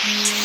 Thank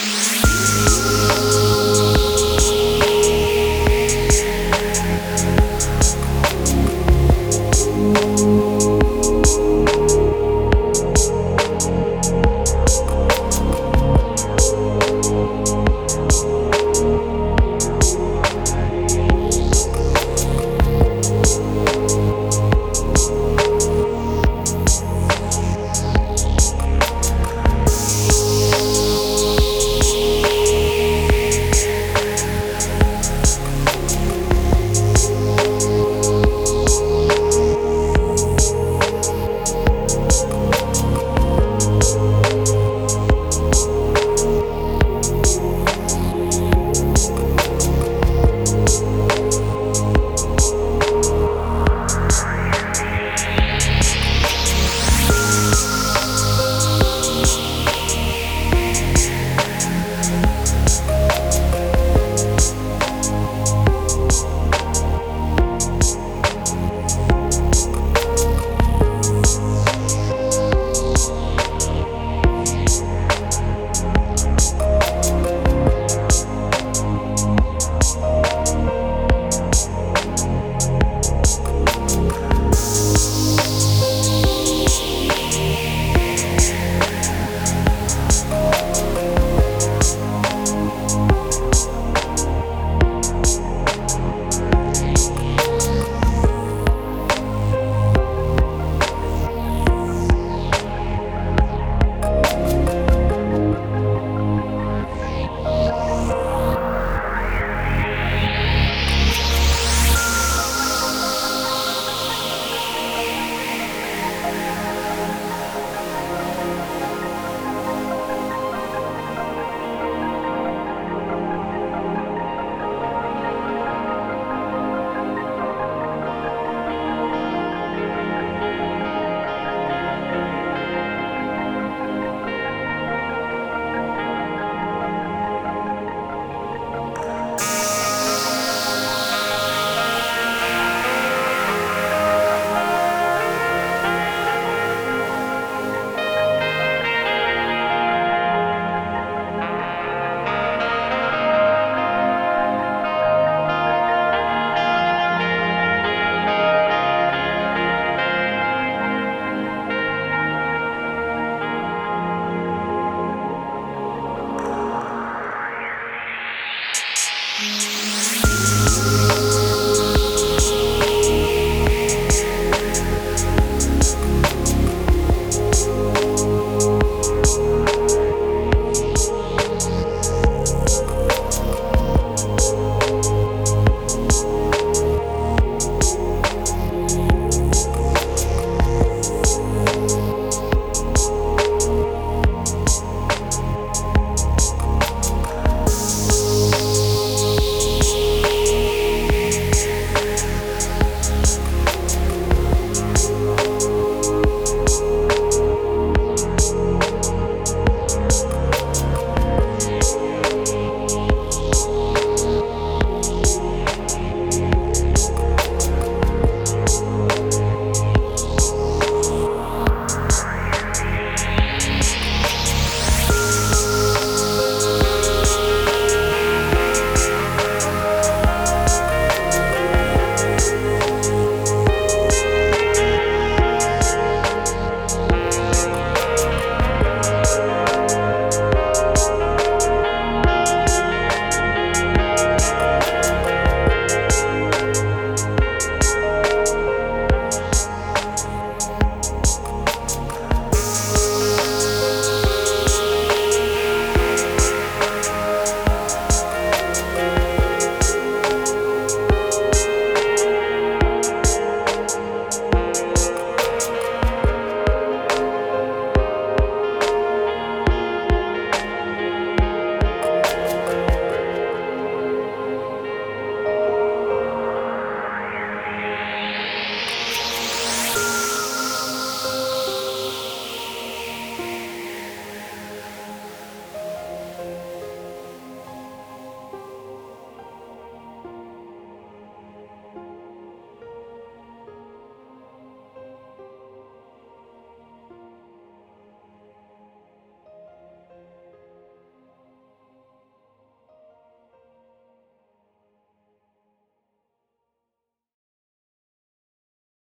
Bye.